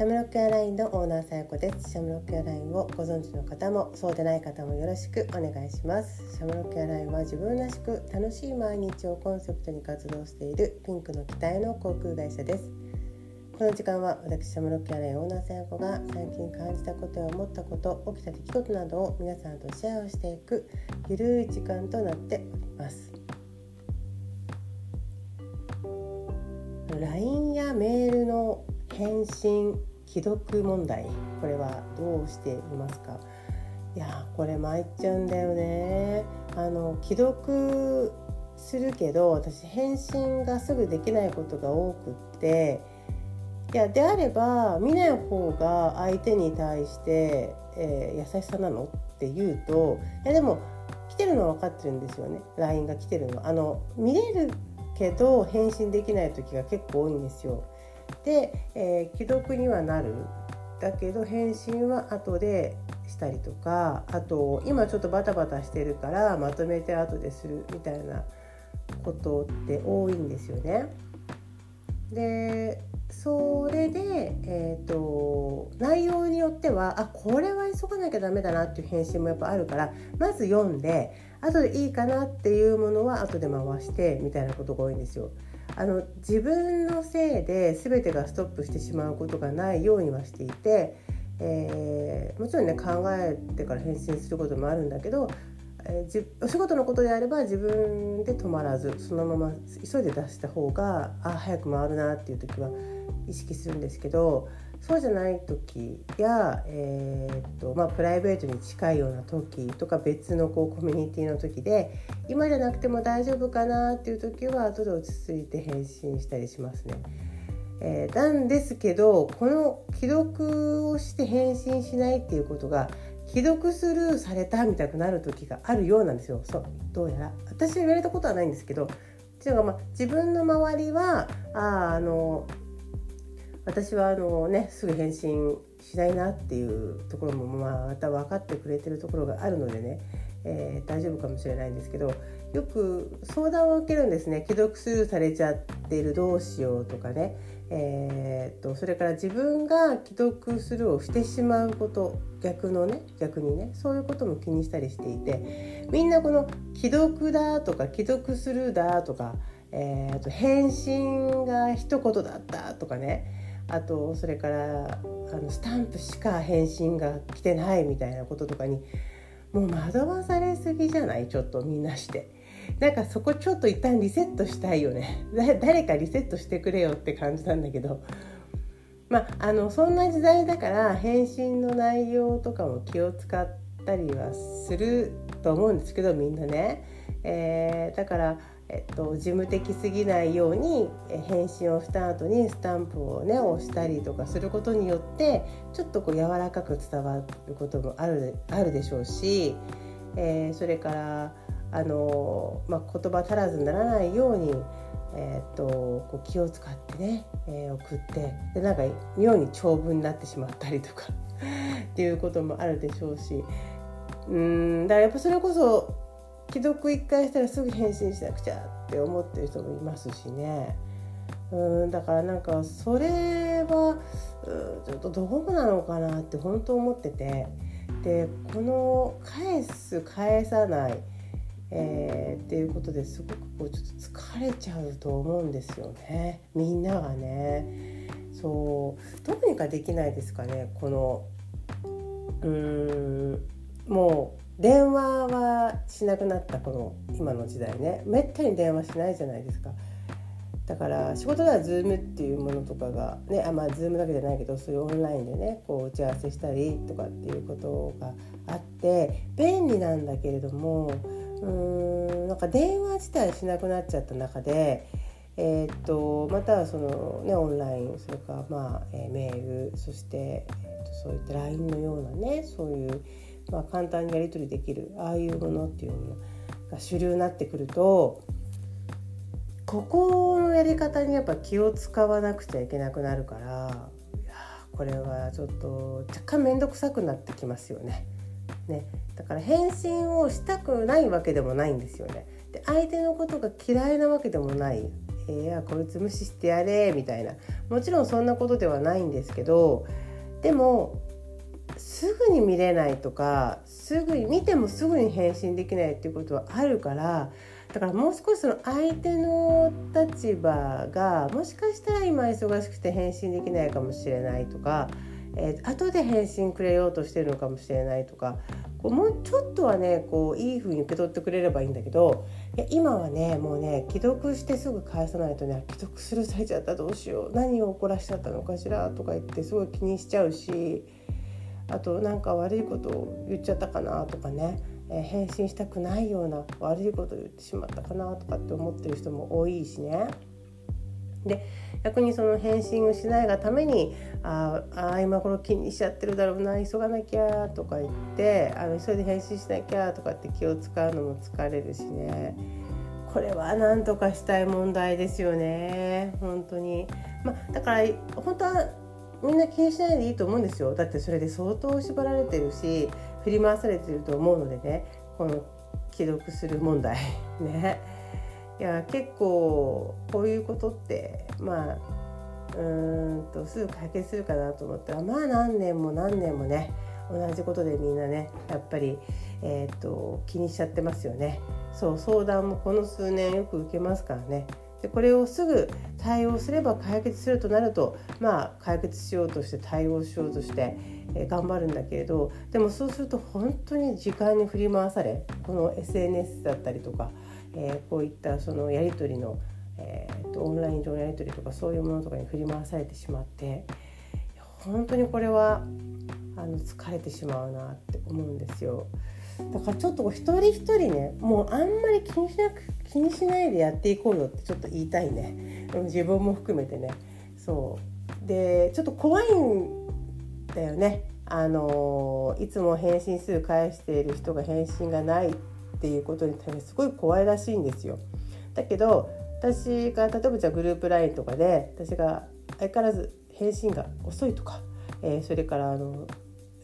シャムロックエアラインのオーナーさやこです。シャムロックエアラインをご存知の方もそうでない方もよろしくお願いします。シャムロックエアラインは自分らしく楽しい毎日をコンセプトに活動しているピンクの機体の航空会社です。この時間は私シャムロックエアラインオーナーさやこが最近感じたことや思ったこと起きた出来事などを皆さんとシェアをしていくゆるい時間となっております。LINE やメールの返信既読問題これはどうしていますか？いやこれ参っちゃうんだよね。あの既読するけど私返信がすぐできないことが多くって。いやであれば見ない方が相手に対して、えー、優しさなの？って言うといやでも来てるのは分かってるんですよね。LINE が来てるのあの見れるけど返信できない時が結構多いんですよ。で、えー、既読にはなるだけど返信は後でしたりとかあと今ちょっとバタバタしてるからまとめて後でするみたいなことって多いんですよね。でそれで、えーと、内容によってはあこれは急がなきゃダメだなっていう返信もやっぱあるからまず読んで後でいいかなっていうものは後で回してみたいなことが多いんですよ。あの自分のせいで全てがストップしてしまうことがないようにはしていて、えー、もちろんね考えてから返信することもあるんだけどえー、お仕事のことであれば自分で止まらずそのまま急いで出した方があ早く回るなっていう時は意識するんですけどそうじゃない時や、えー、っとまあ、プライベートに近いような時とか別のこうコミュニティの時で今じゃなくても大丈夫かなっていう時は後で落ち着いて返信したりしますね。えー、なんですけどこの既読をして返信しないっていうことが既読スルーされたみたいになる時があるようなんですよそうどうやら私は言われたことはないんですけどっていうかまあ自分の周りはああの私はあのねすぐ返信しないなっていうところもまた分かってくれてるところがあるのでね、えー、大丈夫かもしれないんですけどよく相談を受けるんですね。既読スルーされちゃってるどうしようとかね。えーと、それから自分が既読するをしてしまうこと逆のね逆にねそういうことも気にしたりしていてみんなこの既読だとか既読するだとか、えー、と返信が一言だったとかね。あとそれからあのスタンプしか返信が来てないみたいなこととかにもう惑わされすぎじゃない？ちょっとみんなして。なんかそこちょっと一旦リセットしたいよね。誰かリセットしてくれよって感じなんだけど。まああのそんな時代だから返信の内容とかも気を使ったりはすると思うんですけどみんなね、えー、だからえっと、事務的すぎないように返信をした後にスタンプをね押したりとかすることによってちょっとこう柔らかく伝わることもあるあるでしょうし、えー、それからあの、まあ、言葉足らずにならないように、えー、っとこう気を使ってね、えー、送ってでなんか妙に長文になってしまったりとかっていうこともあるでしょうしうんだからやっぱそれこそ既読一回したらすぐ返信しなくちゃって思ってる人もいますしね。うんだからなんかそれはちょっとどうなのかなって本当思ってて。でこの返す返さないえー、っていうことですごくこうちょっと疲れちゃうと思うんですよね。みんながね。そうどうにかできないですかねこの。うーんもう電話はしなくなったこの今の時代ね。めったに電話しないじゃないですか。だから仕事では Zoom っていうものとかがねあまあ Zoom だけじゃないけどそういうオンラインでねこう打ち合わせしたりとかっていうことがあって便利なんだけれどもうんなんか電話自体しなくなっちゃった中で、えー、っとまたはその、ね、オンラインそれから、まあえー、メールそして、えー、っとそういった LINE のようなねそういう、まあ、簡単にやり取りできるああいうものっていうのが主流になってくるとここのやり方にやっぱ気を使わなくちゃいけなくなるからこれはちょっと若干面倒くさくなってきますよね。ねだから返信をしたくないわけでもないんですよね。で相手のことが嫌いなわけでもない、「いやこいつ無視してやれ」みたいなもちろんそんなことではないんですけどでもすぐに見れないとかすぐに見てもすぐに返信できないっていうことはあるからだからもう少しその相手の立場がもしかしたら今忙しくて返信できないかもしれないとか、えー、後で返信くれようとしてるのかもしれないとかこうもうちょっとはねこういい風に受け取ってくれればいいんだけどいや今はねもうね既読してすぐ返さないとね既読するされちゃったどうしよう何を怒らしちゃったのかしらとか言ってすごい気にしちゃうしあとなんか悪いことを言っちゃったかなとかねえ返信したくないような悪いことを言ってしまったかなとかって思ってる人も多いしね。で逆にその返信をしないがために「ああ今頃気にしちゃってるだろうな急がなきゃ」とか言ってあの急いで返信しなきゃとかって気を使うのも疲れるしねこれは何とかしたい問題ですよね本当に。まあ、だから本当はみんな気にしないでいいと思うんですよ。だってそれで相当縛られてるし振り回されてると思うのでねこの既読する問題。ね。いや結構こういうことってまあうんとすぐ解決するかなと思ったらまあ何年も何年もね同じことでみんなねやっぱり、えーと、気にしちゃってますよね。そう相談もこの数年よく受けますからね。でこれをすぐ対応すれば解決するとなるとまあ解決しようとして対応しようとして、え、頑張るんだけれどでもそうすると本当に時間に振り回されこの SNS だったりとか、えー、こういったそのやり取りの、えーと、オンライン上のやり取りとかそういうものとかに振り回されてしまって本当にこれはあの疲れてしまうなって思うんですよ。だからちょっと一人一人ねもうあんまり気にしなく気にしないでやっていこうよってちょっと言いたいね。自分も含めてね。そう。でちょっと怖いんだよね。あのいつも返信数返している人が返信がないっていうことに対してすごい怖いらしいんですよ。だけど私が例えばじゃあグループ LINE とかで私が相変わらず返信が遅いとか、えー、それからあの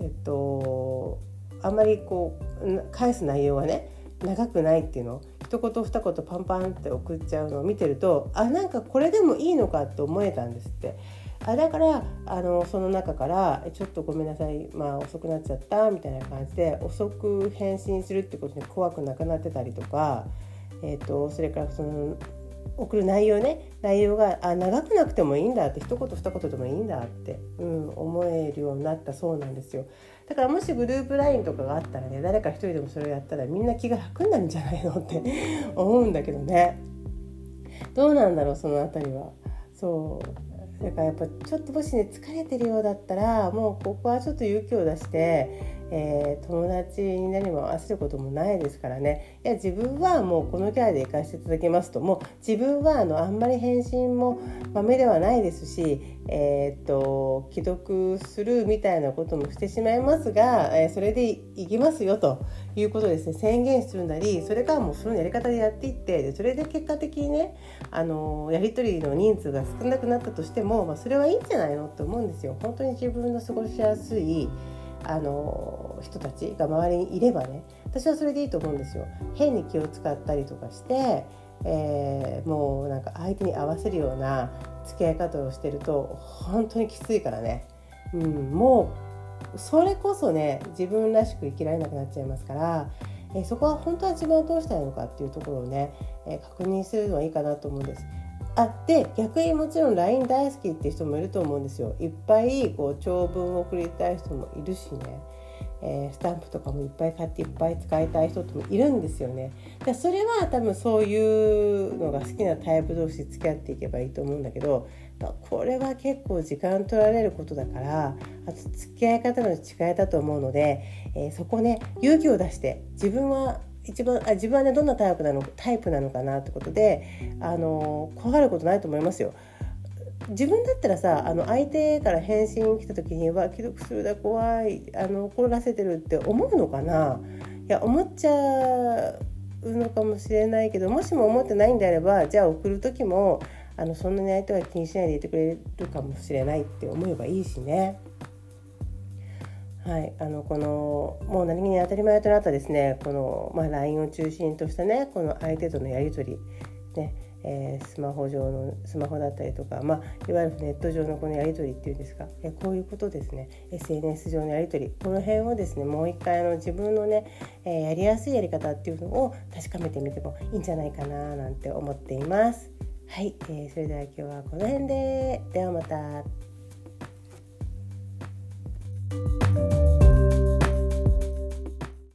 えっとあんまりこう返す内容がね長くないっていうのを一言二言パンパンって送っちゃうのを見てるとあなんかこれでもいいのかって思えたんですって。あだからあのその中から「ちょっとごめんなさい、まあ、遅くなっちゃった」みたいな感じで遅く返信するってことに怖くなくなってたりとか、えーと、それからその送る内容ね。内容があ長くなくてもいいんだって一言二言でもいいんだって、うん、思えるようになったそうなんですよ。だからもしグループ LINE とかがあったらね誰か一人でもそれをやったらみんな気が楽になるんじゃないのって 思うんだけどね。どうなんだろうその辺りは。そう。だからやっぱちょっともしね疲れてるようだったらもうここはちょっと勇気を出してえー、友達に何も合わせることもないですからね。いや自分はもうこのキャラで行かせていただきますと。もう自分はあのあんまり返信もまめではないですし、えー、っと既読するみたいなこともしてしまいますが、えー、それでいきますよということですね。宣言するなりそれからもうそのやり方でやっていってでそれで結果的にねあのやり取りの人数が少なくなったとしても、まあ、それはいいんじゃないのって思うんですよ。本当に自分の過ごしやすいあの人たちが周りにいればね私はそれでいいと思うんですよ。変に気を使ったりとかして、えー、もうなんか相手に合わせるような付き合い方をしてると本当にきついからね、うん、もうそれこそね自分らしく生きられなくなっちゃいますから、えー、そこは本当は自分はどうしたいのかっていうところをね、えー、確認するのはいいかなと思うんです。あで逆にもちろん LINE 大好きっていう人もいると思うんですよ。いっぱいこう長文を送りたい人もいるしね、えー、スタンプとかもいっぱい買っていっぱい使いたい人ともいるんですよね。でそれは多分そういうのが好きなタイプ同士付き合っていけばいいと思うんだけどこれは結構時間取られることだからあと付き合い方の違いだと思うので、えー、そこね勇気を出して自分は一番あ自分はねどんなタイプなのタイプなのかなってことであの怖がることないと思いますよ。自分だったらさあの相手から返信来た時には既読するだ怖いあの怒らせてるって思うのかないや思っちゃうのかもしれないけどもしも思ってないんであればじゃあ送る時もあのそんなに相手は気にしないでいてくれるかもしれないって思えばいいしね。はい、あのこのもう何気に当たり前となったですねこの、まあ、LINE を中心としたねこの相手とのやり取りねえー、スマホ上のスマホだったりとか、まあ、いわゆるネット上のこのやり取りっていうんですか、え、こういうことですね SNS 上のやり取りこの辺をですねもう一回の自分のね、えー、やりやすいやり方っていうのを確かめてみてもいいんじゃないかななんて思っています。はい、えー、それでは今日はこの辺でではまた。